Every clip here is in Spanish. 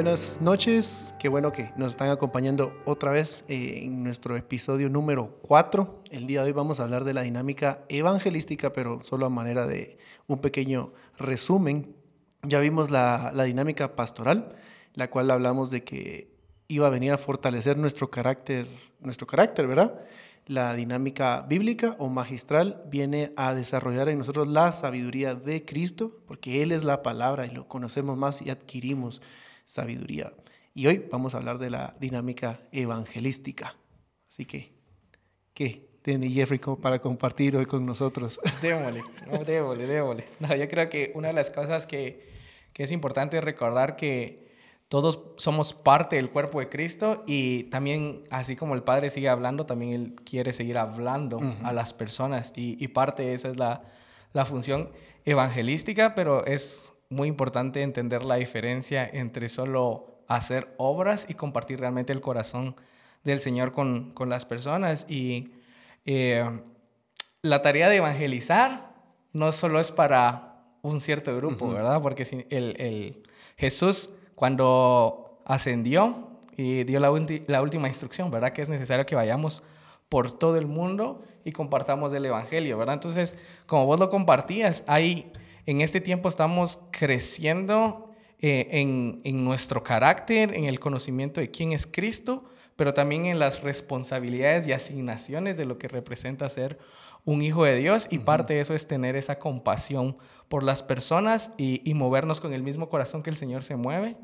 Buenas noches, qué bueno que nos están acompañando otra vez eh, en nuestro episodio número 4. El día de hoy vamos a hablar de la dinámica evangelística, pero solo a manera de un pequeño resumen. Ya vimos la, la dinámica pastoral, la cual hablamos de que iba a venir a fortalecer nuestro carácter, nuestro carácter, ¿verdad? La dinámica bíblica o magistral viene a desarrollar en nosotros la sabiduría de Cristo, porque Él es la palabra y lo conocemos más y adquirimos sabiduría. Y hoy vamos a hablar de la dinámica evangelística. Así que, ¿qué tiene Jeffrey para compartir hoy con nosotros? Démosle, no, démosle, démosle. No, yo creo que una de las cosas que, que es importante recordar que todos somos parte del cuerpo de Cristo y también, así como el Padre sigue hablando, también Él quiere seguir hablando a las personas y, parte de esa es la, la, función evangelística, pero es muy importante entender la diferencia entre solo hacer obras y compartir realmente el corazón del Señor con, con las personas. Y eh, la tarea de evangelizar no solo es para un cierto grupo, ¿verdad? Porque el, el Jesús cuando ascendió y dio la, la última instrucción, ¿verdad? Que es necesario que vayamos por todo el mundo y compartamos el Evangelio, ¿verdad? Entonces, como vos lo compartías, ahí en este tiempo estamos creciendo eh, en, en, nuestro carácter, en el conocimiento de quién es Cristo, pero también en las responsabilidades y asignaciones de lo que representa ser un hijo de Dios y parte de eso es tener esa compasión por las personas y, y, movernos con el mismo corazón que el Señor se mueve.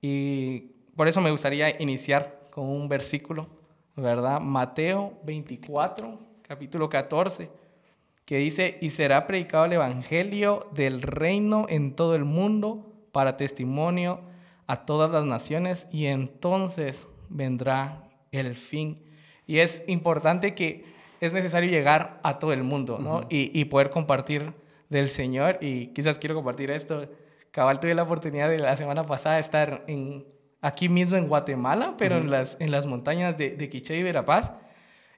Y por eso me gustaría iniciar con un versículo, ¿verdad? Mateo 24, capítulo 14, que dice, y será predicado el Evangelio del reino en todo el mundo para testimonio a todas las naciones y entonces vendrá el fin. Y es importante que es necesario llegar a todo el mundo, ¿no? y, poder compartir del Señor. Y quizás quiero compartir esto. Cabal, tuve la oportunidad de la semana pasada estar en, aquí mismo en Guatemala, pero en, las, en las montañas de, de Quiché y Verapaz.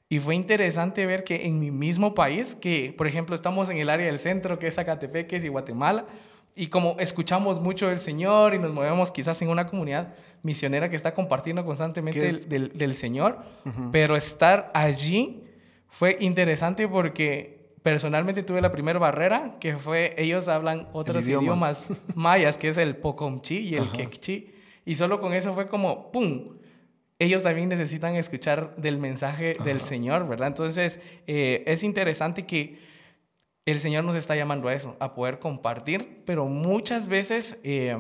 Y fue interesante ver que en mi mismo país, que por ejemplo estamos en el área del centro, que es Zacatepeques y Guatemala, y como escuchamos mucho del Señor y nos movemos quizás en una comunidad misionera que está compartiendo constantemente del, del, Señor, pero estar allí fue interesante porque personalmente tuve la primera barrera, que fue ellos hablan otros idiomas mayas, que es el pocomchi y el quechí. Y solo con eso fue como, ¡pum! Ellos también necesitan escuchar del mensaje del Señor, ¿verdad? Entonces, eh, es interesante que el Señor nos está llamando a eso, a poder compartir, pero muchas veces eh,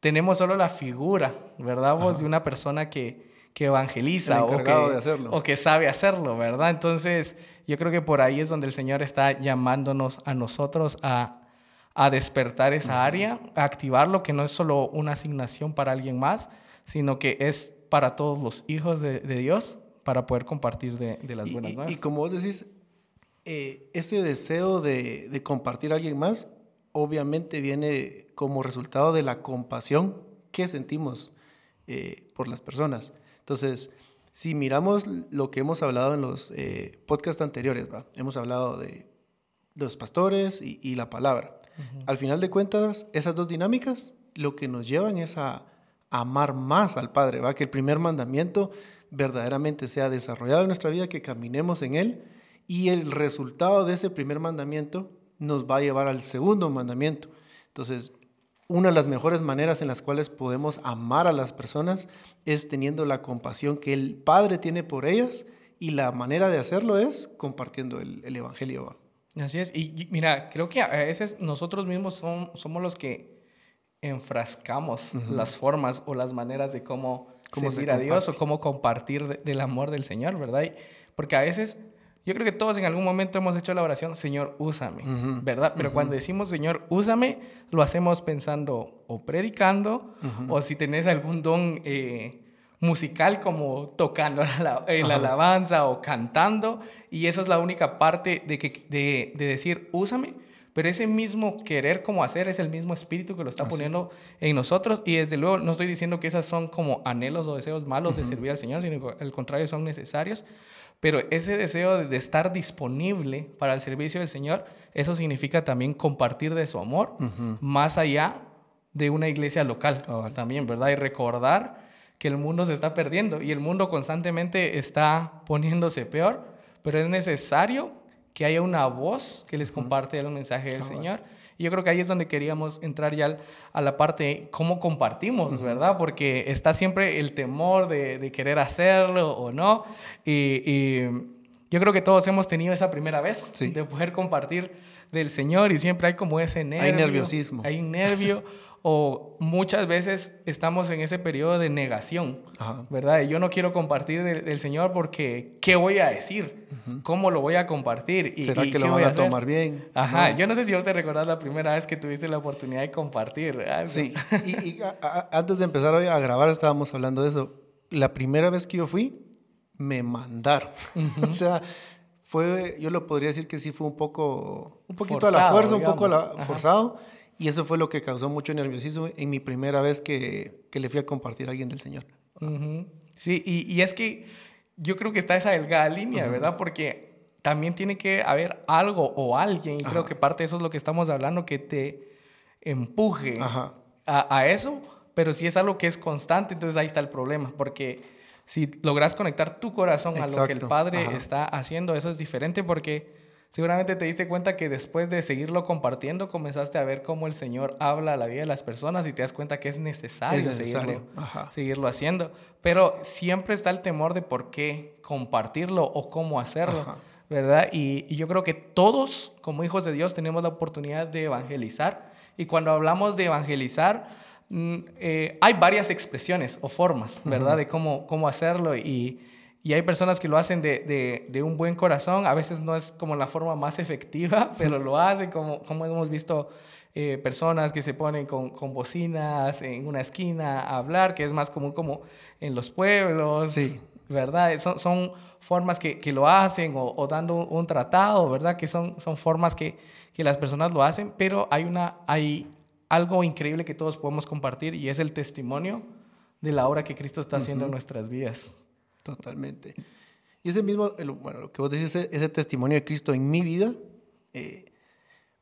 tenemos solo la figura, ¿verdad? Vos de una persona que, que evangeliza o que, o que sabe hacerlo, ¿verdad? Entonces, yo creo que por ahí es donde el Señor está llamándonos a nosotros a, a despertar esa área, a activar lo que no es solo una asignación para alguien más, sino que es para todos los hijos de, de Dios para poder compartir de, de las buenas nuevas. Y, como vos decís, eh, ese deseo de, de compartir a alguien más, obviamente viene como resultado de la compasión que sentimos eh, por las personas. Entonces, si miramos lo que hemos hablado en los eh, podcasts anteriores, ¿va? hemos hablado de, los pastores y, la palabra. Al final de cuentas, esas dos dinámicas lo que nos llevan es a, amar más al Padre, ¿va? que el primer mandamiento verdaderamente sea desarrollado en nuestra vida, que caminemos en él y el resultado de ese primer mandamiento nos va a llevar al segundo mandamiento. Entonces, una de las mejores maneras en las cuales podemos amar a las personas es teniendo la compasión que el Padre tiene por ellas y la manera de hacerlo es compartiendo el, Evangelio. Así es. Y, mira, creo que a veces nosotros mismos somos los que enfrascamos las formas o las maneras de cómo, cómo servir a Dios o cómo compartir del amor del Señor, ¿verdad? porque a veces yo creo que todos en algún momento hemos hecho la oración, Señor, úsame, ¿verdad? Pero cuando decimos, Señor, úsame, lo hacemos pensando o predicando, o si tenés algún don eh, musical como tocando la alabanza o cantando, y esa es la única parte de, que, de, de, decir, úsame, pero ese mismo querer como hacer es el mismo espíritu que lo está poniendo en nosotros, y desde luego no estoy diciendo que esas son como anhelos o deseos malos de servir al Señor, sino que al contrario son necesarios, pero ese deseo de estar disponible para el servicio del Señor, eso significa también compartir de su amor, más allá de una iglesia local también, ¿verdad? Y recordar que el mundo se está perdiendo y el mundo constantemente está poniéndose peor, pero es necesario que haya una voz que les comparte el mensaje del Señor. Y yo creo que ahí es donde queríamos entrar ya a la parte cómo compartimos, ¿verdad? Porque está siempre el temor de, querer hacerlo o no. Y, yo creo que todos hemos tenido esa primera vez de poder compartir del Señor y siempre hay como ese nervio. Hay nerviosismo. Hay nervio. o muchas veces estamos en ese periodo de negación, ¿verdad? Y yo no quiero compartir del, Señor porque ¿qué voy a decir? ¿Cómo lo voy a compartir? ¿Y, ¿Será que lo van a, tomar bien? Ajá, yo no sé si vos te recordás la primera vez que tuviste la oportunidad de compartir. Sí, y, antes de empezar hoy a grabar estábamos hablando de eso. La primera vez que yo fui, me mandaron. o sea, fue, yo lo podría decir que sí fue un poco, un poquito a la fuerza, un poco forzado y eso fue lo que causó mucho nerviosismo en mi primera vez que, que le fui a compartir a alguien del Señor. Sí, y, y, es que yo creo que está esa delgada línea, ¿verdad? Porque también tiene que haber algo o alguien, y creo que parte de eso es lo que estamos hablando, que te empuje a, a, eso, pero si es algo que es constante, entonces ahí está el problema, porque si logras conectar tu corazón a lo que el Padre está haciendo, eso es diferente porque Seguramente te diste cuenta que después de seguirlo compartiendo, comenzaste a ver cómo el Señor habla a la vida de las personas y te das cuenta que es necesario, Seguirlo, haciendo. Pero siempre está el temor de por qué compartirlo o cómo hacerlo, ¿verdad? Y, yo creo que todos, como hijos de Dios, tenemos la oportunidad de evangelizar. Y cuando hablamos de evangelizar, mm, eh, hay varias expresiones o formas, ¿verdad? De cómo, cómo hacerlo y y hay personas que lo hacen de, de, un buen corazón, a veces no es como la forma más efectiva, pero lo hacen como, como hemos visto eh, personas que se ponen con, con, bocinas en una esquina a hablar, que es más común como en los pueblos, sí. ¿verdad? Son, son formas que, que lo hacen o, o dando un, tratado, ¿verdad? Que son, son formas que, que las personas lo hacen, pero hay, una, hay algo increíble que todos podemos compartir y es el testimonio de la obra que Cristo está haciendo en nuestras vidas. Totalmente. Y ese mismo, bueno, lo que vos decís, ese, testimonio de Cristo en mi vida, eh,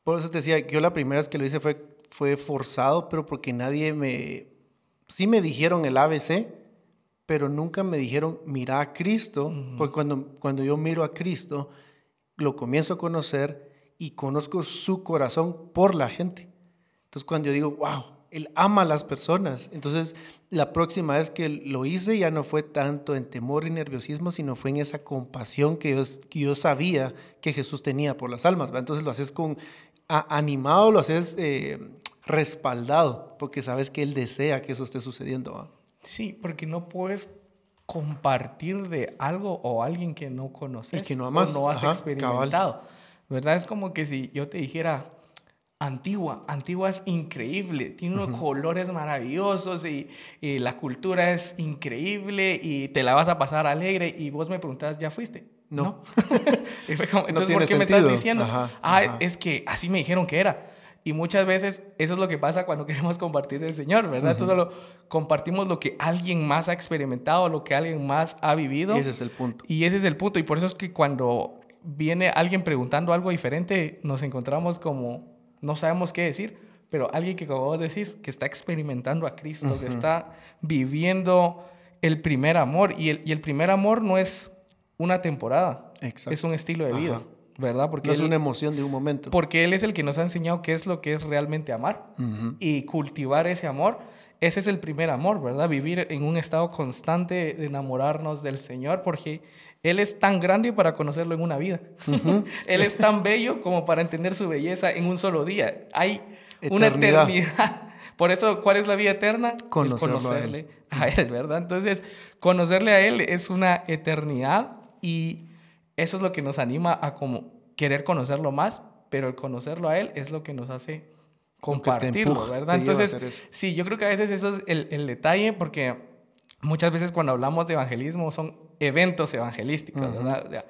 por eso te decía, yo la primera vez que lo hice fue, fue forzado, pero porque nadie me, sí me dijeron el ABC, pero nunca me dijeron, mira a Cristo, porque cuando, cuando yo miro a Cristo, lo comienzo a conocer y conozco su corazón por la gente. Entonces cuando yo digo, wow, él ama a las personas. Entonces, la próxima vez que lo hice ya no fue tanto en temor y nerviosismo, sino fue en esa compasión que yo, que yo sabía que Jesús tenía por las almas. Entonces lo haces con animado, lo haces eh, respaldado, porque sabes que Él desea que eso esté sucediendo. Sí, porque no puedes compartir de algo o alguien que no conoces y que no amas, no has experimentado. ¿Verdad? Es como que si yo te dijera, Antigua. Antigua es increíble, tiene unos colores maravillosos y, la cultura es increíble y te la vas a pasar alegre y vos me preguntas, ¿ya fuiste? No. entonces, ¿por qué me estás diciendo? ah, es que así me dijeron que era. Y muchas veces eso es lo que pasa cuando queremos compartir del Señor, ¿verdad? Entonces solo compartimos lo que alguien más ha experimentado, lo que alguien más ha vivido. Y ese es el punto. Y ese es el punto. Y por eso es que cuando viene alguien preguntando algo diferente, nos encontramos como no sabemos qué decir, pero alguien que, como vos decís, que está experimentando a Cristo, que está viviendo el primer amor. Y el, y el primer amor no es una temporada, es un estilo de vida. ¿verdad? Porque no es una emoción de un momento. Porque Él es el que nos ha enseñado qué es lo que es realmente amar y cultivar ese amor. Ese es el primer amor, ¿verdad? Vivir en un estado constante de enamorarnos del Señor, porque él es tan grande para conocerlo en una vida. Él es tan bello como para entender su belleza en un solo día. Hay una eternidad. Por eso, ¿cuál es la vida eterna? conocerle a él. ¿verdad? Entonces, conocerle a Él es una eternidad y eso es lo que nos anima a como querer conocerlo más, pero el conocerlo a Él es lo que nos hace compartirlo, ¿verdad? Entonces, sí, yo creo que a veces eso es el, el detalle porque muchas veces cuando hablamos de evangelismo son eventos evangelísticos, ¿verdad?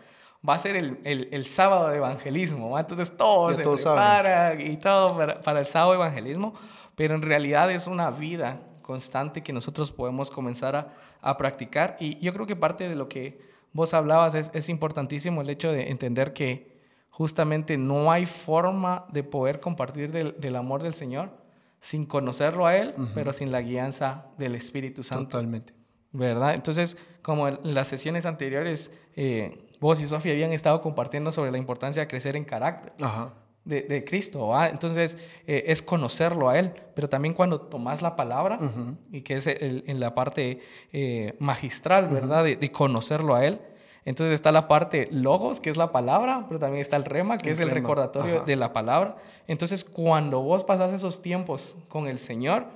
va a ser el, el, el, sábado de evangelismo, entonces todo se prepara y todo para, para, el sábado de evangelismo, pero en realidad es una vida constante que nosotros podemos comenzar a, a practicar y yo creo que parte de lo que vos hablabas es, es importantísimo el hecho de entender que justamente no hay forma de poder compartir del, del amor del Señor sin conocerlo a Él, pero sin la guianza del Espíritu Santo. Totalmente. ¿Verdad? Entonces, como en las sesiones anteriores, eh, vos y Sofía habían estado compartiendo sobre la importancia de crecer en carácter. Ajá. De, de, Cristo. Entonces, eh, es conocerlo a Él, pero también cuando tomas la palabra, y que es el, en la parte eh, magistral, ¿verdad? de, de, conocerlo a Él. Entonces está la parte logos, que es la palabra, pero también está el rema, que El es el recordatorio ajá. de la palabra. Entonces, cuando vos pasás esos tiempos con el Señor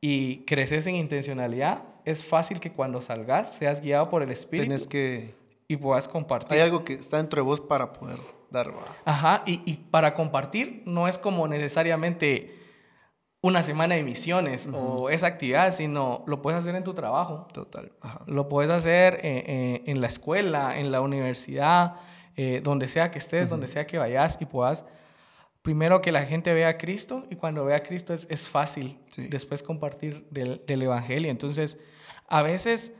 y creces en intencionalidad, es fácil que cuando salgas seas guiado por el Espíritu Tienes que... y puedas compartir. Hay algo que está dentro de vos para poder dar, va. Ajá, y, y para compartir no es como necesariamente una semana de misiones o esa actividad, sino lo puedes hacer en tu trabajo, Total. Ajá. lo puedes hacer eh, eh, en la escuela, en la universidad, eh, donde sea que estés, donde sea que vayas y puedas, primero que la gente vea a Cristo y cuando vea a Cristo es, es fácil Sí. después compartir del, del Evangelio. Entonces, a veces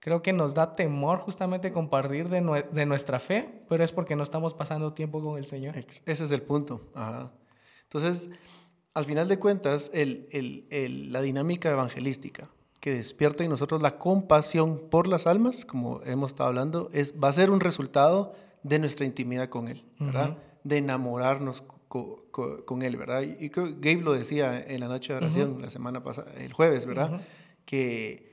creo que nos da temor justamente compartir de, nue- de nuestra fe, pero es porque no estamos pasando tiempo con el Señor. Ese es el punto. Ajá. Entonces, al final de cuentas, el, el- el- la dinámica evangelística que despierta en nosotros la compasión por las almas, como hemos estado hablando, es, va a ser un resultado de nuestra intimidad con Él, ¿verdad? De enamorarnos co- co- con Él, ¿verdad? Y, creo que Gabe lo decía en la noche de oración la semana pasada, el jueves, ¿verdad? que,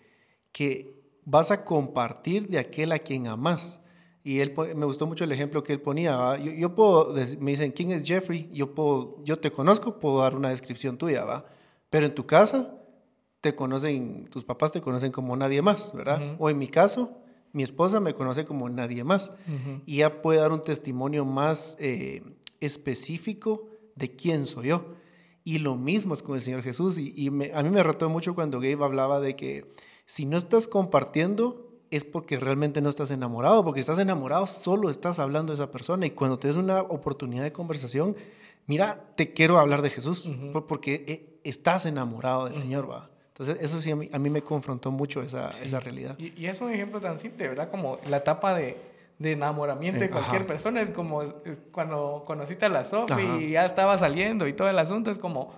que vas a compartir de aquel a quien amas. Y él, me gustó mucho el ejemplo que él ponía. Yo, yo puedo, me dicen, ¿quién es Jeffrey? Yo, puedo, yo te conozco, puedo dar una descripción tuya, ¿va? Pero en tu casa, te conocen, tus papás te conocen como nadie más, ¿verdad? Ujú. O en mi caso, mi esposa me conoce como nadie más. Y ella puede dar un testimonio más eh, específico de quién soy yo. Y lo mismo es con el Señor Jesús. Y, y me- a mí me retó mucho cuando Gabe hablaba de que si no estás compartiendo es porque realmente no estás enamorado, porque estás enamorado solo estás hablando de esa persona y cuando te des una oportunidad de conversación, mira, te quiero hablar de Jesús, porque eh, estás enamorado del Señor, va. Entonces eso sí a mí, a mí me confrontó mucho esa, Sí. esa realidad. Y, y es un ejemplo tan simple, ¿verdad? Como la etapa de, de enamoramiento de Eh, cualquier ajá. persona. Es como es cuando conociste a la Sofi y ya estaba saliendo y todo el asunto. Es como,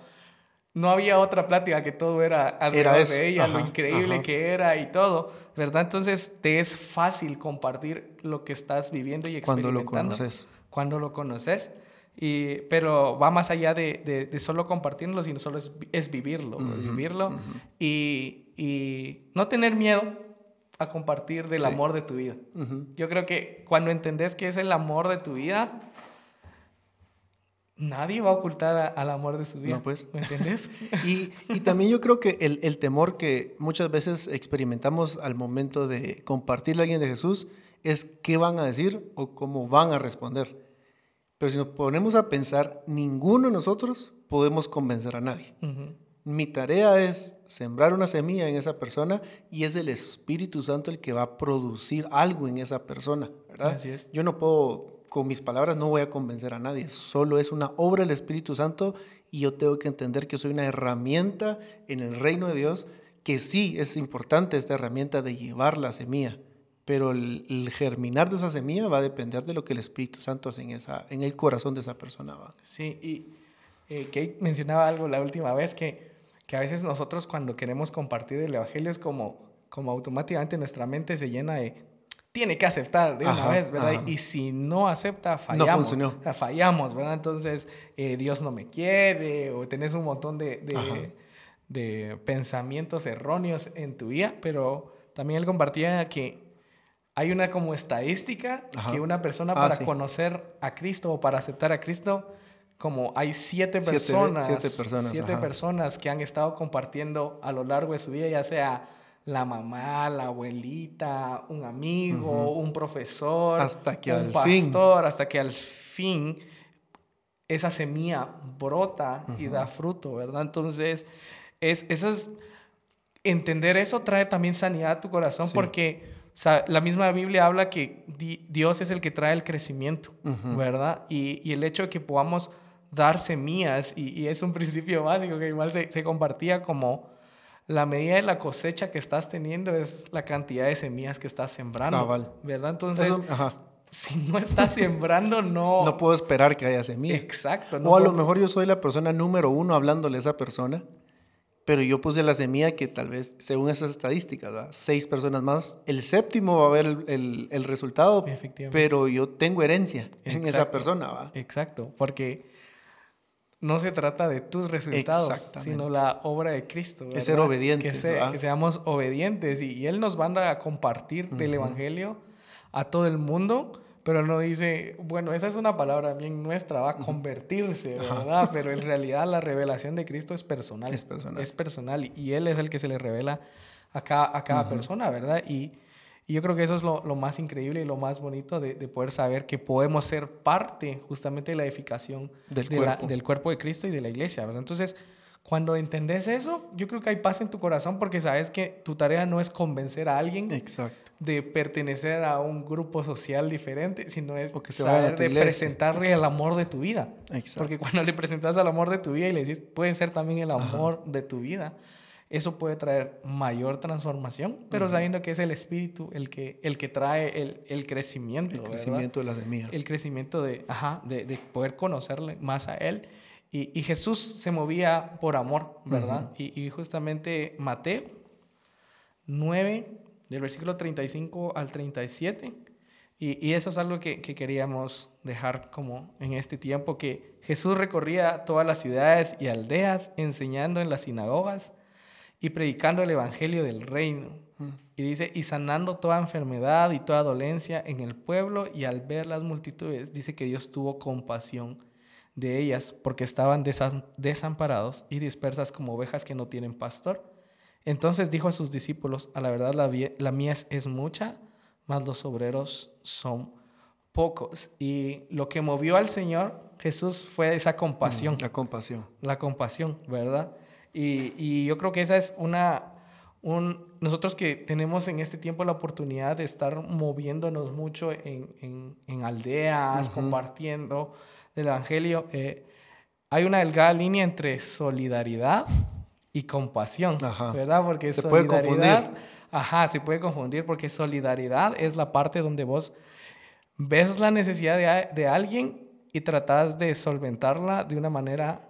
no había otra plática que todo era alrededor de ella, lo ajá, increíble ajá. que era y todo, ¿verdad? Entonces te es fácil compartir lo que estás viviendo y Cuando experimentando. lo conoces. Cuando lo conoces. Y, pero va más allá de, de- de solo compartirlo, sino solo es, vi- es vivirlo, vivirlo y, y no tener miedo a compartir del Sí. amor de tu vida. Yo creo que cuando entendés que es el amor de tu vida, nadie va a ocultar a- al amor de su vida. No, pues. ¿Me entendés? Y, y también yo creo que el, el temor que muchas veces experimentamos al momento de compartirle a alguien de Jesús es qué van a decir o cómo van a responder. Pero si nos ponemos a pensar, ninguno de nosotros podemos convencer a nadie. Mi tarea es sembrar una semilla en esa persona y es el Espíritu Santo el que va a producir algo en esa persona, ¿verdad? Así es. Yo no puedo, con mis palabras no voy a convencer a nadie, solo es una obra del Espíritu Santo y yo tengo que entender que soy una herramienta en el reino de Dios, que sí es importante esta herramienta de llevar la semilla, pero el, germinar de esa semilla va a depender de lo que el Espíritu Santo hace en, esa, en el corazón de esa persona. ¿va? Sí, y eh, Kate mencionaba algo la última vez que, que a veces nosotros cuando queremos compartir el Evangelio es como, como automáticamente nuestra mente se llena de tiene que aceptar de una Ajá, vez, ¿verdad? ajá. Y si no acepta, fallamos. funcionó. O sea, fallamos, ¿verdad? Entonces, eh, Dios no me quiere o tenés un montón de, de, pensamientos erróneos en tu vida, pero también él compartía que hay una como estadística Ajá. que una persona Ah, para sí. conocer a Cristo o para aceptar a Cristo, como hay siete personas, siete personas, siete personas que han estado compartiendo a lo largo de su vida, ya sea la mamá, la abuelita, un amigo, un profesor, Hasta que un al fin. pastor, hasta que al fin esa semilla brota y da fruto, ¿verdad? Entonces, es, eso es, entender eso trae también sanidad a tu corazón Sí. porque o sea, la misma Biblia habla que di- Dios es el que trae el crecimiento, Ujú. ¿verdad? Y, y el hecho de que podamos dar semillas, y, y es un principio básico que igual se, se compartía como la medida de la cosecha que estás teniendo es la cantidad de semillas que estás sembrando, Cabal. ¿verdad? Entonces, Eso- ajá. si no estás sembrando, no... No puedo esperar que haya semilla. Exacto. no o a lo puedo- mejor yo soy la persona número uno hablándole a esa persona pero yo puse la semilla que tal vez, según esas estadísticas, ¿va? seis personas más, el séptimo va a ver el, el, el resultado, pero yo tengo herencia en esa persona. ¿va? Exacto, porque no se trata de tus resultados, sino la obra de Cristo. Es ser obedientes. Que, que, seamos obedientes y, Él nos manda a compartir del Evangelio a todo el mundo pero no dice, bueno, esa es una palabra bien nuestra, va a convertirse, ¿verdad? Pero en realidad la revelación de Cristo es personal. Es personal. Es personal y Él es el que se le revela a cada, a cada persona, ¿verdad? Y, y, yo creo que eso es lo, lo, más increíble y lo más bonito de, de, poder saber que podemos ser parte justamente de la edificación del, de cuerpo. La, del cuerpo de Cristo y de la iglesia, ¿verdad? Entonces, cuando entendés eso, yo creo que hay paz en tu corazón porque sabes que tu tarea no es convencer a alguien. Exacto de pertenecer a un grupo social diferente, sino es que saber de presentarle el amor de tu vida. Exacto. Porque cuando le presentas el amor de tu vida y le dices, puede ser también el amor Ajá. de tu vida, eso puede traer mayor transformación, pero uh -huh. sabiendo que es el espíritu el que, el que trae el, el crecimiento. El crecimiento ¿verdad? de la semilla. El crecimiento de, ajá, de, de, poder conocerle más a Él. Y, y, Jesús se movía por amor, ¿verdad? Uh -huh. y, y justamente Mateo 9 del versículo 35 al 37. Y, y eso es algo que, que, queríamos dejar como en este tiempo, que Jesús recorría todas las ciudades y aldeas, enseñando en las sinagogas y predicando el Evangelio del reino. Mm. Y dice, y sanando toda enfermedad y toda dolencia en el pueblo, y al ver las multitudes, dice que Dios tuvo compasión de ellas, porque estaban desamparados y dispersas como ovejas que no tienen pastor. Entonces dijo a sus discípulos, a la verdad la, la mies es mucha, mas los obreros son pocos. Y lo que movió al Señor Jesús fue esa compasión. La compasión. La compasión, ¿verdad? Y, y yo creo que esa es una... Un, nosotros que tenemos en este tiempo la oportunidad de estar moviéndonos mucho en, en, en aldeas, uh -huh. compartiendo el Evangelio, eh, hay una delgada línea entre solidaridad y compasión, Ajá. ¿verdad? Porque se puede confundir. Ajá, se puede confundir porque solidaridad es la parte donde vos ves la necesidad de, de alguien y tratás de solventarla de una manera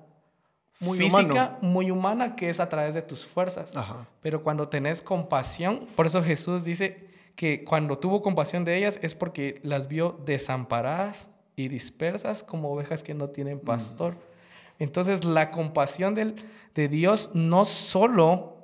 muy física, humano. muy humana, que es a través de tus fuerzas. Ajá. Pero cuando tenés compasión, por eso Jesús dice que cuando tuvo compasión de ellas es porque las vio desamparadas y dispersas como ovejas que no tienen pastor. Mm. Entonces la compasión del, de Dios no solo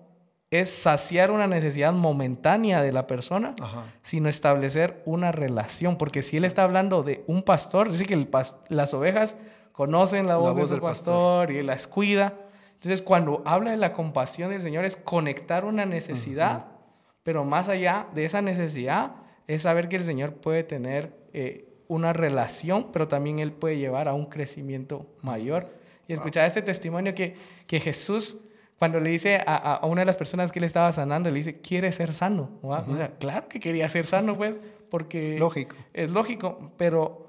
es saciar una necesidad momentánea de la persona, Ajá. sino establecer una relación. Porque si él está hablando de un pastor, dice que el las ovejas conocen la voz, la voz de su pastor, pastor, y las cuida. Entonces cuando habla de la compasión del Señor es conectar una necesidad, uh -huh. pero más allá de esa necesidad es saber que el Señor puede tener eh, una relación, pero también Él puede llevar a un crecimiento mayor. Y escuchar este testimonio que, que Jesús, cuando le dice a, a, una de las personas que le estaba sanando, le dice, quiere ser sano. Uh -huh. O sea, claro que quería ser sano, pues, porque... Lógico. Es lógico, pero...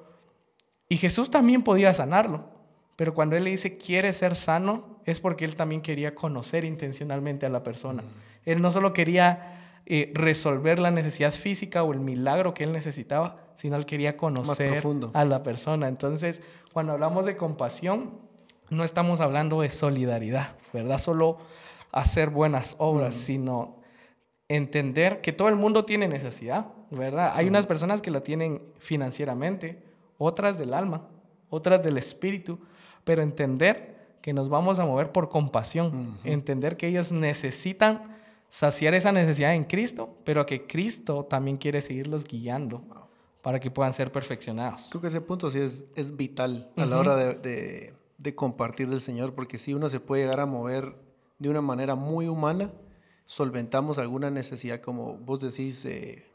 Y Jesús también podía sanarlo. Pero cuando Él le dice, quiere ser sano, es porque Él también quería conocer intencionalmente a la persona. -huh. Él no solo quería eh, resolver la necesidad física o el milagro que Él necesitaba, sino Él quería conocer a la persona. Entonces, cuando hablamos de compasión, no estamos hablando de solidaridad, ¿verdad? Solo hacer buenas obras, mm. sino entender que todo el mundo tiene necesidad, ¿verdad? Hay mm. unas personas que la tienen financieramente, otras del alma, otras del espíritu, pero entender que nos vamos a mover por compasión, mm -hmm. entender que ellos necesitan saciar esa necesidad en Cristo, pero que Cristo también quiere seguirlos guiando para que puedan ser perfeccionados. Creo que ese punto sí es, es vital a uh -huh. la hora de, de de compartir del Señor, porque si uno se puede llegar a mover de una manera muy humana, solventamos alguna necesidad, como vos decís, eh,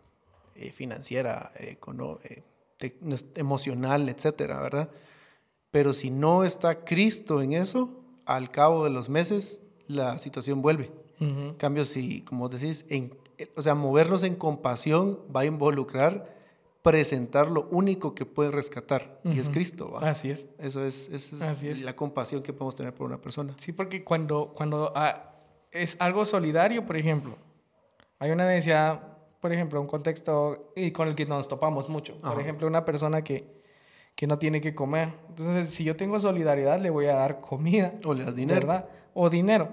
eh, financiera, eh, emocional, etcétera, ¿verdad? Pero si no está Cristo en eso, al cabo de los meses, la situación vuelve. Uh -huh. En cambio, si, como decís, en, o sea, movernos en compasión va a involucrar presentar lo único que puede rescatar, uh -huh. y es Cristo. ¿va? Así es. Eso es, eso es, Así es, la compasión que podemos tener por una persona. Sí, porque cuando, cuando ah, es algo solidario, por ejemplo, hay una necesidad, por ejemplo, un contexto y con el que nos topamos mucho. Por Ajá. ejemplo, una persona que, que no tiene que comer. Entonces, si yo tengo solidaridad, le voy a dar comida. O le das dinero. ¿verdad? O dinero.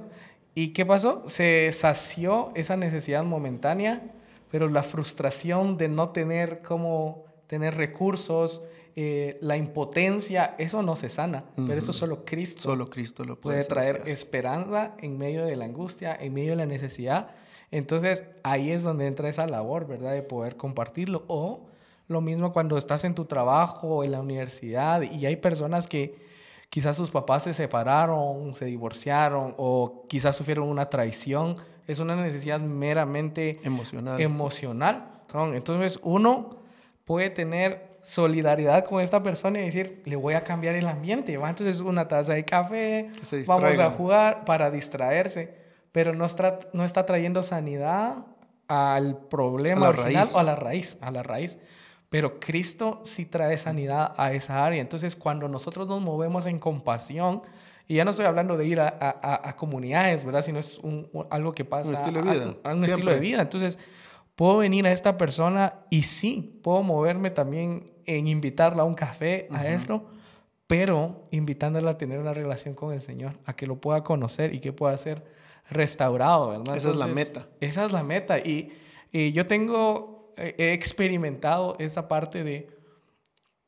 ¿Y qué pasó? Se sació esa necesidad momentánea, pero la frustración de no tener cómo tener recursos, eh, la impotencia, eso no se sana, pero eso solo Cristo. Solo Cristo lo puede, traer esperanza en medio de la angustia, en medio de la necesidad. Entonces ahí es donde entra esa labor, ¿verdad? De poder compartirlo. O lo mismo cuando estás en tu trabajo, en la universidad, y hay personas que quizás sus papás se separaron, se divorciaron, o quizás sufrieron una traición. Es una necesidad meramente emocional. emocional. Entonces uno puede tener solidaridad con esta persona y decir, le voy a cambiar el ambiente. ¿va? Entonces, una taza de café, vamos a jugar para distraerse, pero no está, no está trayendo sanidad al problema original o a la raíz, a la raíz. Pero Cristo sí trae sanidad a esa área. Entonces, cuando nosotros nos movemos en compasión, y ya no estoy hablando de ir a, a, a comunidades, ¿verdad? Sino es un, algo que pasa. Un estilo de vida. A, un estilo de vida. Entonces, puedo venir a esta persona y sí, puedo moverme también en invitarla a un café, a esto, pero invitándola a tener una relación con el Señor, a que lo pueda conocer y que pueda ser restaurado, ¿verdad? Esa es la meta. Esa es la meta. Y, y yo tengo, he experimentado esa parte de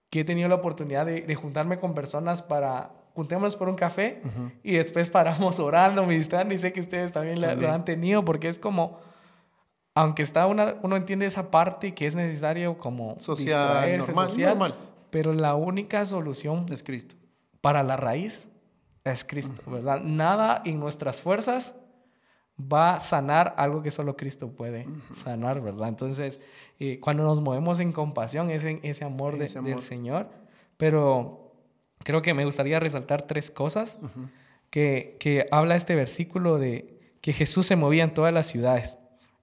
que he tenido la oportunidad de, de juntarme con personas para juntémonos por un café y después paramos orando, meditando y sé que ustedes también, lo han tenido porque es como aunque está una, uno entiende esa parte que es necesario como social, normal, normal, pero la única solución es Cristo. Para la raíz es Cristo, ¿verdad? Nada en nuestras fuerzas va a sanar algo que solo Cristo puede sanar, ¿verdad? Entonces, eh, cuando nos movemos en compasión, es en ese amor, de, del Señor, pero creo que me gustaría resaltar tres cosas que, que habla este versículo de que Jesús se movía en todas las ciudades.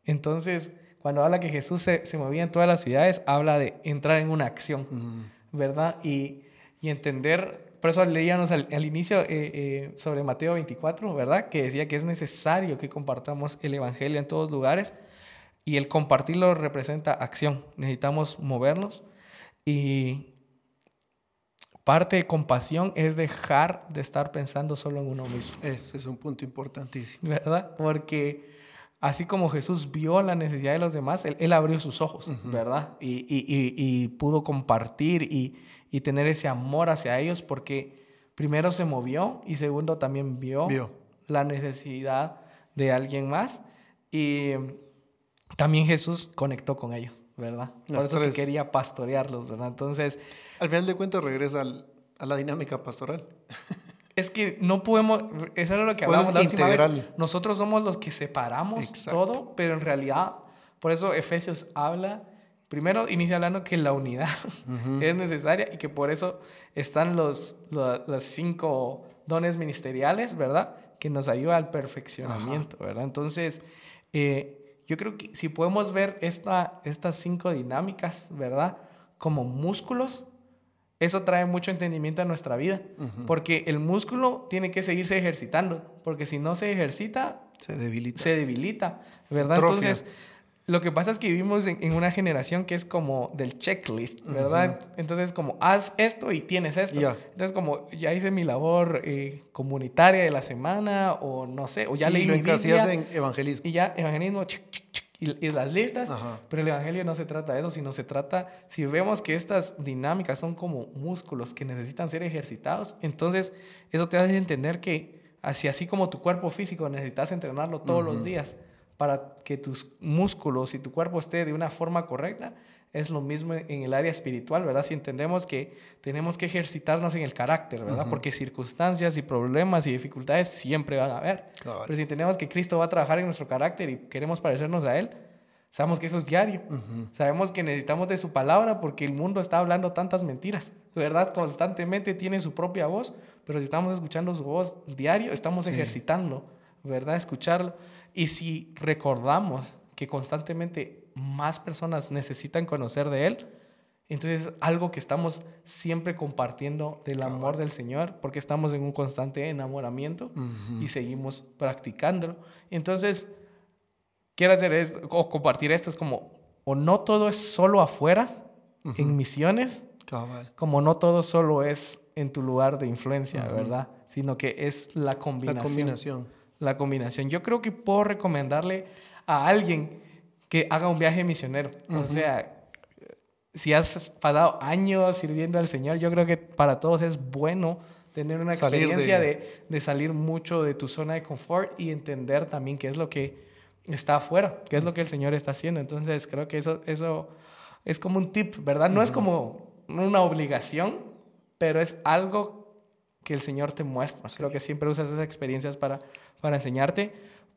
Entonces, cuando habla que Jesús se, movía en todas las ciudades, habla de entrar en una acción, ¿verdad? Y, entender, por eso leíamos al, inicio eh, eh, sobre Mateo 24, ¿verdad? Que decía que es necesario que compartamos el Evangelio en todos lugares y el compartirlo representa acción. Necesitamos movernos y parte de compasión es dejar de estar pensando solo en uno mismo. Ese es un punto importantísimo. ¿Verdad? Porque así como Jesús vio la necesidad de los demás, Él, abrió sus ojos, ¿verdad? Y, pudo compartir y, tener ese amor hacia ellos porque primero se movió y segundo también vio, la necesidad de alguien más y también Jesús conectó con ellos, ¿verdad? Por eso que quería pastorearlos, ¿verdad? Entonces... Al final de cuentas regresa a la dinámica pastoral. Es que no podemos, eso era lo que hablamos la última vez. Nosotros somos los que separamos todo, pero en realidad, por eso Efesios habla, primero inicia hablando que la unidad es necesaria y que por eso están los, los, cinco dones ministeriales, ¿verdad? Que nos ayuda al perfeccionamiento, ¿verdad? Entonces, eh, yo creo que si podemos ver esta, estas cinco dinámicas, ¿verdad? Como músculos, eso trae mucho entendimiento a nuestra vida, porque el músculo tiene que seguirse ejercitando, porque si no se ejercita, se debilita. Se debilita, ¿verdad? Entonces, lo que pasa es que vivimos en, una generación que es como del checklist, ¿verdad? Entonces, como haz esto y tienes esto. Entonces, como ya hice mi labor eh, comunitaria de la semana, o no sé, o ya leí lo mi Biblia. en evangelismo. Y ya, evangelismo, y, las listas, pero el Evangelio no se trata de eso, sino se trata, si vemos que estas dinámicas son como músculos que necesitan ser ejercitados, entonces eso te hace entender que así, así como tu cuerpo físico necesitas entrenarlo todos los días para que tus músculos y tu cuerpo esté de una forma correcta, es lo mismo en el área espiritual, ¿verdad? Si entendemos que tenemos que ejercitarnos en el carácter, ¿verdad? Porque circunstancias y problemas y dificultades siempre van a haber. Pero si entendemos que Cristo va a trabajar en nuestro carácter y queremos parecernos a Él, sabemos que eso es diario. Sabemos que necesitamos de su palabra porque el mundo está hablando tantas mentiras, ¿verdad? Constantemente tiene su propia voz, pero si estamos escuchando su voz diario, estamos ejercitando, ¿verdad? Escucharlo. Y si recordamos que constantemente más personas necesitan conocer de Él, entonces algo que estamos siempre compartiendo del amor del Señor, porque estamos en un constante enamoramiento y seguimos practicándolo. Entonces, quiero hacer esto, o compartir esto, es como, o no todo es solo afuera, en misiones, como no todo solo es en tu lugar de influencia, ¿verdad? Sino que es la combinación. La combinación. La combinación. Yo creo que puedo recomendarle a alguien que haga un viaje misionero. O sea, si has pasado años sirviendo al Señor, yo creo que para todos es bueno tener una experiencia de... De, salir mucho de tu zona de confort y entender también qué es lo que está afuera, qué es lo que el Señor está haciendo. Entonces, creo que eso, eso es como un tip, ¿verdad? No es como una obligación, pero es algo que el Señor te muestra. Creo que siempre usas esas experiencias para, para enseñarte,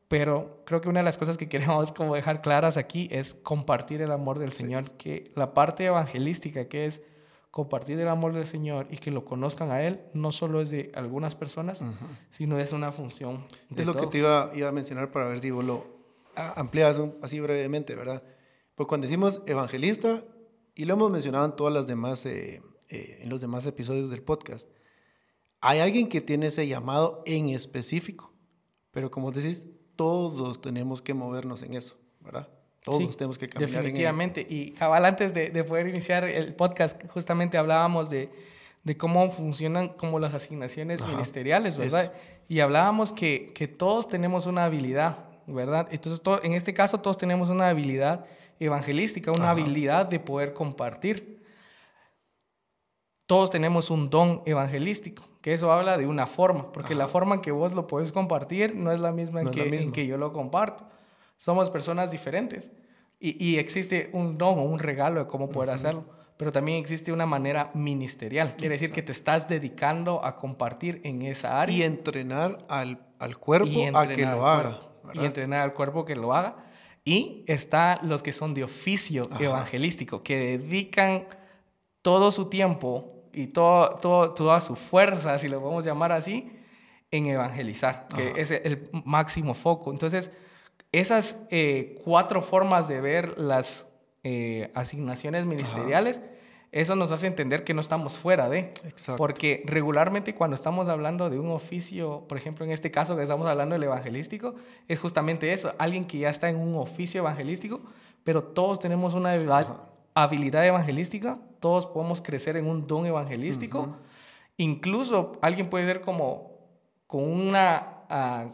pero creo que una de las cosas que queremos como dejar claras aquí es compartir el amor del Señor, que la parte evangelística que es compartir el amor del Señor y que lo conozcan a Él, no solo es de algunas personas, sino es una función. De es lo que te iba, iba, a mencionar para ver si vos lo amplias así brevemente, ¿verdad? Pues cuando decimos evangelista, y lo hemos mencionado en todas las demás, eh, eh, en los demás episodios del podcast, hay alguien que tiene ese llamado en específico, pero como decís, todos tenemos que movernos en eso, ¿verdad? Todos tenemos que caminar definitivamente. En y cabal, antes de, de, poder iniciar el podcast, justamente hablábamos de, de cómo funcionan como las asignaciones ministeriales, ¿verdad? Y hablábamos que, que, todos tenemos una habilidad, ¿verdad? Entonces, todo, en este caso, todos tenemos una habilidad evangelística, una habilidad de poder compartir. Todos tenemos un don evangelístico, que eso habla de una forma, porque la forma en que vos lo puedes compartir no es la misma, en, que, en que yo lo comparto. Somos personas diferentes y, y, existe un don o un regalo de cómo poder hacerlo, pero también existe una manera ministerial. Quiere decir que te estás dedicando a compartir en esa área. Y entrenar al, al cuerpo a que lo haga. y entrenar al cuerpo que lo haga. Y está los que son de oficio evangelístico, que dedican todo su tiempo y todo, todo, toda su fuerza, si lo podemos llamar así, en evangelizar, que es el máximo foco. Entonces, esas eh, cuatro formas de ver las eh, asignaciones ministeriales, eso nos hace entender que no estamos fuera de. Exacto. Porque regularmente cuando estamos hablando de un oficio, por ejemplo, en este caso que estamos hablando del evangelístico, es justamente eso, alguien que ya está en un oficio evangelístico, pero todos tenemos una habilidad evangelística, todos podemos crecer en un don evangelístico. Incluso alguien puede ser como con una, ah,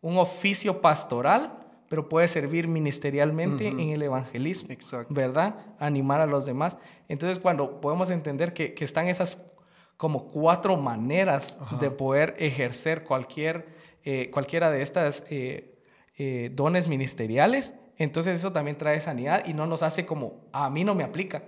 un oficio pastoral, pero puede servir ministerialmente en el evangelismo, ¿verdad? Animar a los demás. Entonces, cuando podemos entender que, que están esas como cuatro maneras de poder ejercer cualquier, eh, cualquiera de estas eh, eh, dones ministeriales, entonces eso también trae sanidad y no nos hace como, a mí no me aplica,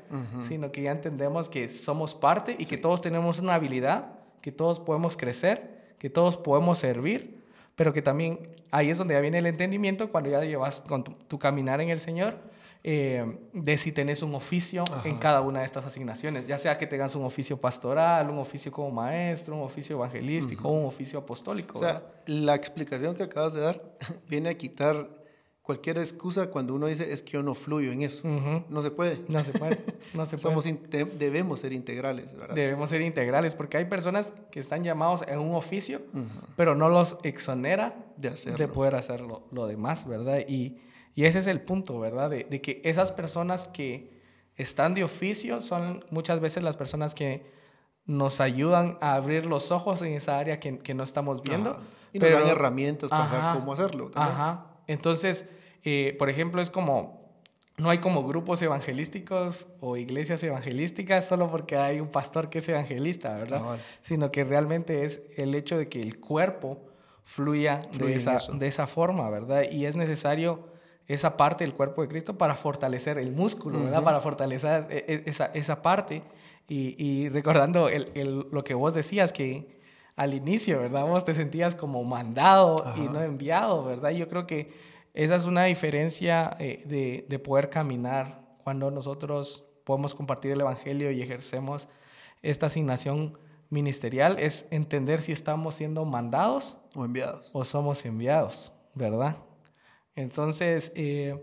sino que ya entendemos que somos parte y que todos tenemos una habilidad, que todos podemos crecer, que todos podemos servir, pero que también ahí es donde ya viene el entendimiento cuando ya llevas con tu, caminar en el Señor. Eh, de si tenés un oficio en cada una de estas asignaciones, ya sea que tengas un oficio pastoral, un oficio como maestro, un oficio evangelístico, un oficio apostólico. O sea, la explicación que acabas de dar viene a quitar cualquier excusa cuando uno dice es que yo no fluyo en eso. No se puede. No se puede. No se puede. Somos debemos ser integrales, ¿verdad? Debemos ser integrales porque hay personas que están llamados en un oficio, pero no los exonera de, de poder hacer lo, demás, ¿verdad? Y, y, ese es el punto, ¿verdad? De, de, que esas personas que están de oficio son muchas veces las personas que nos ayudan a abrir los ojos en esa área que, que no estamos viendo. Y nos dan herramientas para saber cómo hacerlo. Ajá. Entonces, eh, por ejemplo, es como, no hay como grupos evangelísticos o iglesias evangelísticas solo porque hay un pastor que es evangelista, ¿verdad? Sino que realmente es el hecho de que el cuerpo fluya de esa, de esa forma, ¿verdad? Y es necesario esa parte del cuerpo de Cristo para fortalecer el músculo, ¿verdad? Para fortalecer e, e, esa, esa parte. Y, y recordando el, el, lo que vos decías, que al inicio, ¿verdad? Vos te sentías como mandado y no enviado, ¿verdad? Yo creo que esa es una diferencia eh, de, de, poder caminar cuando nosotros podemos compartir el Evangelio y ejercemos esta asignación ministerial, es entender si estamos siendo mandados o enviados. O somos enviados, ¿verdad? Entonces, eh,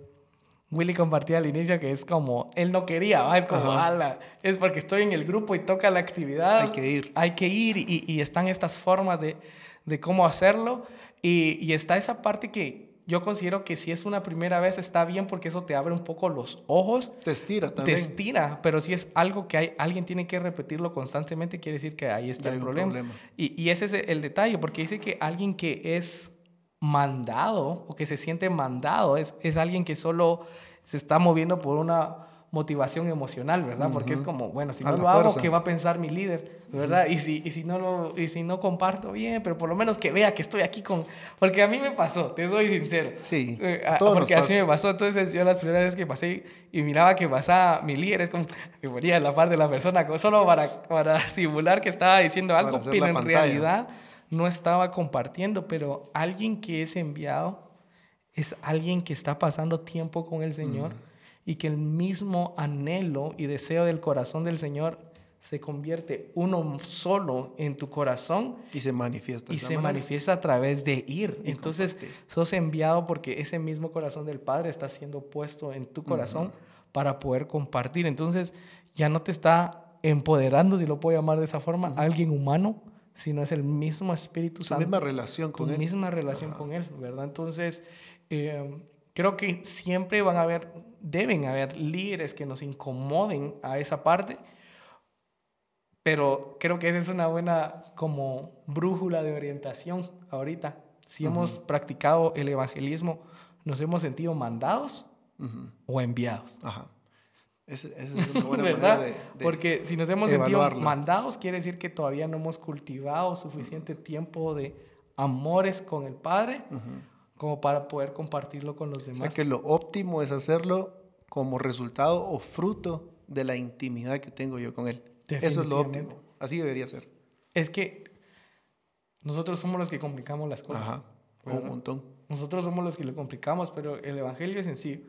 Willy compartía al inicio que es como, él no quería, es como, ala, es porque estoy en el grupo y toca la actividad. Hay que ir. Hay que ir y, y están estas formas de, de cómo hacerlo y, y, está esa parte que, yo considero que si es una primera vez está bien porque eso te abre un poco los ojos. Te estira también. Te estira, pero si es algo que hay, alguien tiene que repetirlo constantemente, quiere decir que ahí está el problema. Y, y, ese es el detalle, porque dice que alguien que es mandado o que se siente mandado, es, es alguien que solo se está moviendo por una motivación emocional, ¿verdad? Porque es como, bueno, si no lo hago, ¿qué va a pensar mi líder? ¿Verdad? y, si, y, si no lo, y si no comparto bien, pero por lo menos que vea que estoy aquí con... Porque a mí me pasó, te soy sincero. Sí. Eh, porque así me pasó. Entonces yo las primeras veces que pasé y miraba que pasaba mi líder, es como, me ponía a la par de la persona, solo para, para simular que estaba diciendo algo, pero en realidad no estaba compartiendo. Pero alguien que es enviado es alguien que está pasando tiempo con el Señor y que el mismo anhelo y deseo del corazón del Señor se convierte uno solo en tu corazón y se manifiesta y se manifiesta a través de ir. Entonces, sos enviado porque ese mismo corazón del Padre está siendo puesto en tu corazón para poder compartir. Entonces, ya no te está empoderando, si lo puedo llamar de esa forma, alguien humano, sino es el mismo Espíritu Santo. La misma relación con tu él. misma relación con él, ¿verdad? Entonces, eh, creo que siempre van a haber, deben haber líderes que nos incomoden a esa parte, pero creo que esa es una buena como brújula de orientación ahorita. Si hemos practicado el evangelismo, nos hemos sentido mandados o enviados. Ajá. Esa es una buena ¿verdad? De, Porque si nos hemos sentido mandados, quiere decir que todavía no hemos cultivado suficiente tiempo de amores con el Padre como para poder compartirlo con los demás. O sea que lo óptimo es hacerlo como resultado o fruto de la intimidad que tengo yo con Él. Eso es lo óptimo. Así debería ser. Es que nosotros somos los que complicamos las cosas. Ajá. Un montón. Nosotros somos los que lo complicamos, pero el Evangelio es sencillo.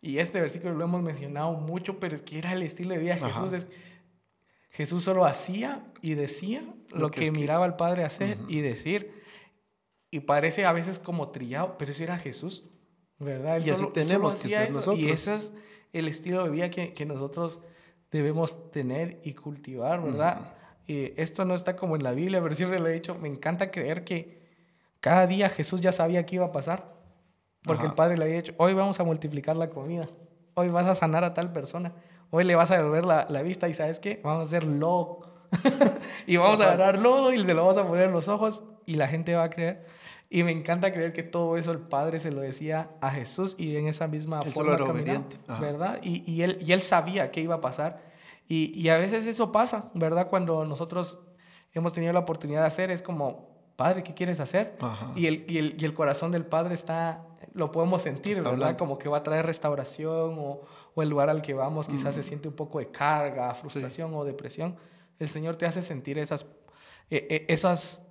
Y este versículo lo hemos mencionado mucho, pero es que era el estilo de vida de Jesús. Es, Jesús solo hacía y decía lo, que, miraba al Padre hacer y decir. Y parece a veces como trillado, pero eso era Jesús, ¿verdad? y así tenemos que ser nosotros. Y ese es el estilo de vida que, que nosotros debemos tener y cultivar, ¿verdad? y esto no está como en la Biblia, pero siempre lo he dicho, me encanta creer que cada día Jesús ya sabía qué iba a pasar, porque el Padre le había dicho, hoy vamos a multiplicar la comida, hoy vas a sanar a tal persona, hoy le vas a devolver la, la vista y sabes qué, vamos a hacer lodo y vamos a agarrar lodo y se lo vamos a poner en los ojos y la gente va a creer. Y me encanta creer que todo eso el Padre se lo decía a Jesús y en esa misma forma caminaba, ¿verdad? Y, y, él, y él sabía qué iba a pasar. Y, y, a veces eso pasa, ¿verdad? Cuando nosotros hemos tenido la oportunidad de hacer, es como, Padre, ¿qué quieres hacer? Y el, y el, y, el, corazón del Padre está, lo podemos sentir, ¿verdad? Como que va a traer restauración o, o el lugar al que vamos quizás se siente un poco de carga, frustración o depresión. El Señor te hace sentir esas, eh, esas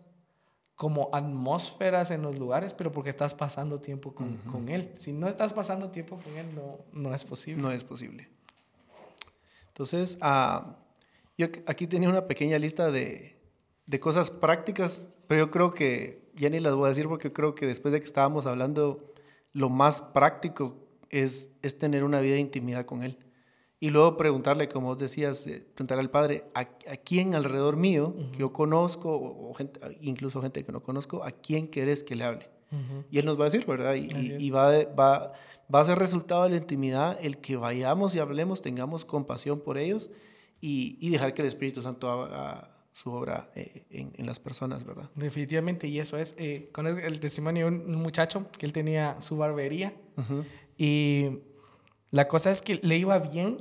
como atmósferas en los lugares, pero porque estás pasando tiempo con, con, Él. Si no estás pasando tiempo con Él, no, no es posible. No es posible. Entonces, uh, yo aquí tenía una pequeña lista de, de, cosas prácticas, pero yo creo que, ya ni las voy a decir porque creo que después de que estábamos hablando, lo más práctico es, es tener una vida de intimidad con Él. Y luego preguntarle, como vos decías, eh, preguntar al padre, ¿a, a quién alrededor mío que yo conozco, o, gente, incluso gente que no conozco, a quién querés que le hable? Y él nos va a decir, ¿verdad? Y, y, va, va, va a ser resultado de la intimidad el que vayamos y hablemos, tengamos compasión por ellos y, y dejar que el Espíritu Santo haga su obra eh, en, en, las personas, ¿verdad? Definitivamente, y eso es, eh, con el, el, testimonio de un, muchacho que él tenía su barbería y la cosa es que le iba bien,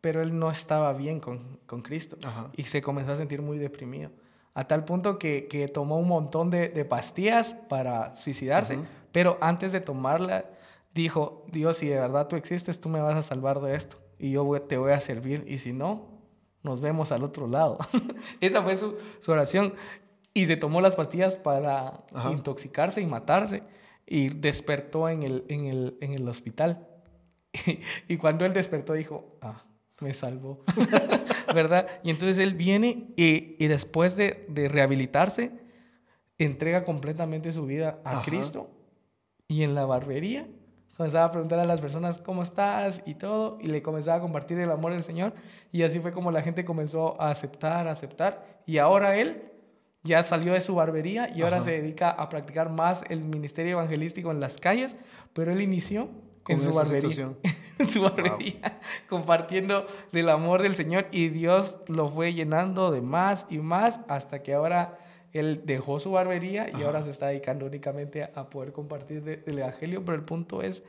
pero él no estaba bien con, con Cristo. Y se comenzó a sentir muy deprimido. A tal punto que, que tomó un montón de, de pastillas para suicidarse, pero antes de tomarla dijo, Dios, si de verdad tú existes, tú me vas a salvar de esto. Y yo te voy a servir. Y si no, nos vemos al otro lado. Esa fue su, su, oración. Y se tomó las pastillas para intoxicarse y matarse. Y despertó en el, en el, en el hospital. y cuando él despertó dijo, ah, me salvó, ¿verdad? Y entonces él viene y, y después de, de, rehabilitarse, entrega completamente su vida a Ajá. Cristo y en la barbería comenzaba a preguntar a las personas cómo estás y todo, y le comenzaba a compartir el amor del Señor, y así fue como la gente comenzó a aceptar, a aceptar, y ahora él ya salió de su barbería y ahora Ajá. se dedica a practicar más el ministerio evangelístico en las calles, pero él inició en su, barbería, en su barbería, wow. compartiendo del amor del Señor y Dios lo fue llenando de más y más hasta que ahora él dejó su barbería y ahora se está dedicando únicamente a, poder compartir el Evangelio, pero el punto es,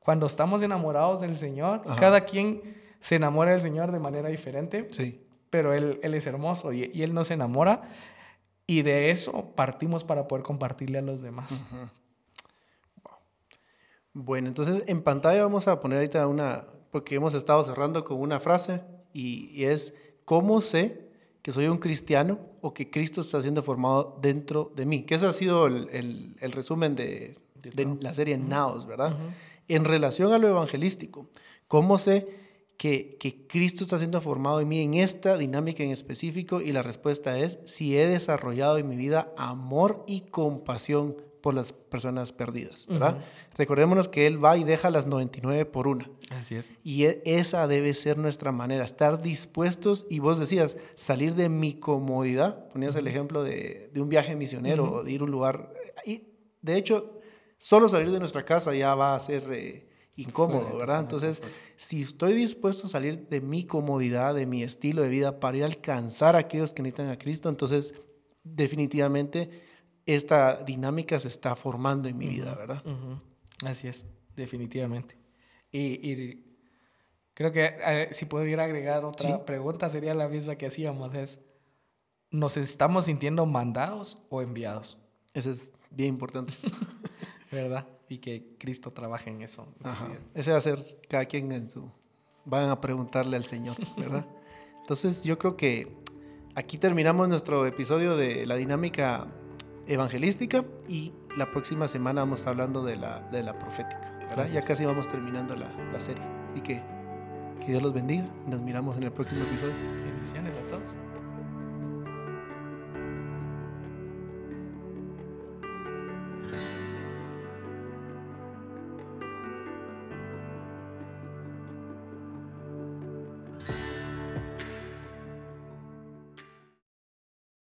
cuando estamos enamorados del Señor, cada quien se enamora del Señor de manera diferente, sí. pero él, él es hermoso y, y, Él nos enamora y de eso partimos para poder compartirle a los demás. Bueno, entonces en pantalla vamos a poner ahorita una, porque hemos estado cerrando con una frase y, es, ¿cómo sé que soy un cristiano o que Cristo está siendo formado dentro de mí? Que ese ha sido el, el, resumen de, de, la serie Naos, ¿verdad? En relación a lo evangelístico, ¿cómo sé que, que, Cristo está siendo formado en mí en esta dinámica en específico? Y la respuesta es si he desarrollado en mi vida amor y compasión por las personas perdidas, ¿verdad? Recordémonos que Él va y deja las 99 por una. Así es. Y e, esa debe ser nuestra manera, estar dispuestos, y vos decías, salir de mi comodidad, ponías el ejemplo de, de, un viaje misionero o de ir a un lugar, y de hecho, solo salir de nuestra casa ya va a ser eh, incómodo, ¿verdad? Entonces, si estoy dispuesto a salir de mi comodidad, de mi estilo de vida para ir a alcanzar a aquellos que necesitan a Cristo, entonces definitivamente esta dinámica se está formando en mi vida, ¿verdad? Así es, definitivamente. Y, creo que si pudiera agregar otra pregunta, sería la misma que hacíamos, es, ¿nos estamos sintiendo mandados o enviados? Eso es bien importante. ¿Verdad? Y que Cristo trabaje en eso. Ese va a ser cada quien en su... Van a preguntarle al Señor, ¿verdad? Entonces yo creo que aquí terminamos nuestro episodio de la dinámica evangelística y la próxima semana vamos hablando de la, de la profética. Ya casi vamos terminando la, la serie. Así que que Dios los bendiga nos miramos en el próximo episodio. Bendiciones a todos.